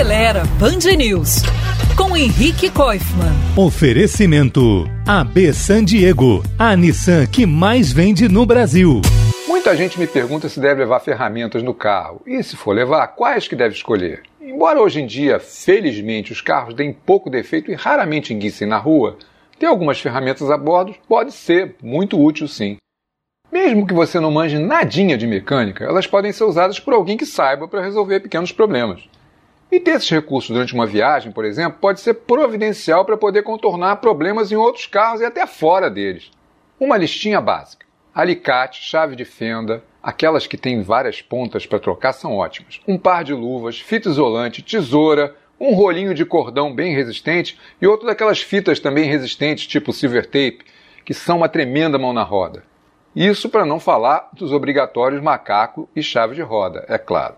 Acelera Band News com Henrique Koifman. Oferecimento AB San Diego, a Nissan que mais vende no Brasil. Muita gente me pergunta se deve levar ferramentas no carro e se for levar, quais que deve escolher. Embora hoje em dia, felizmente, os carros deem pouco defeito e raramente enguicem na rua, ter algumas ferramentas a bordo pode ser muito útil sim. Mesmo que você não manje nadinha de mecânica, elas podem ser usadas por alguém que saiba para resolver pequenos problemas. E ter esses recursos durante uma viagem, por exemplo, pode ser providencial para poder contornar problemas em outros carros e até fora deles. Uma listinha básica: alicate, chave de fenda, aquelas que têm várias pontas para trocar são ótimas. Um par de luvas, fita isolante, tesoura, um rolinho de cordão bem resistente e outro daquelas fitas também resistentes, tipo silver tape, que são uma tremenda mão na roda. Isso para não falar dos obrigatórios macaco e chave de roda, é claro.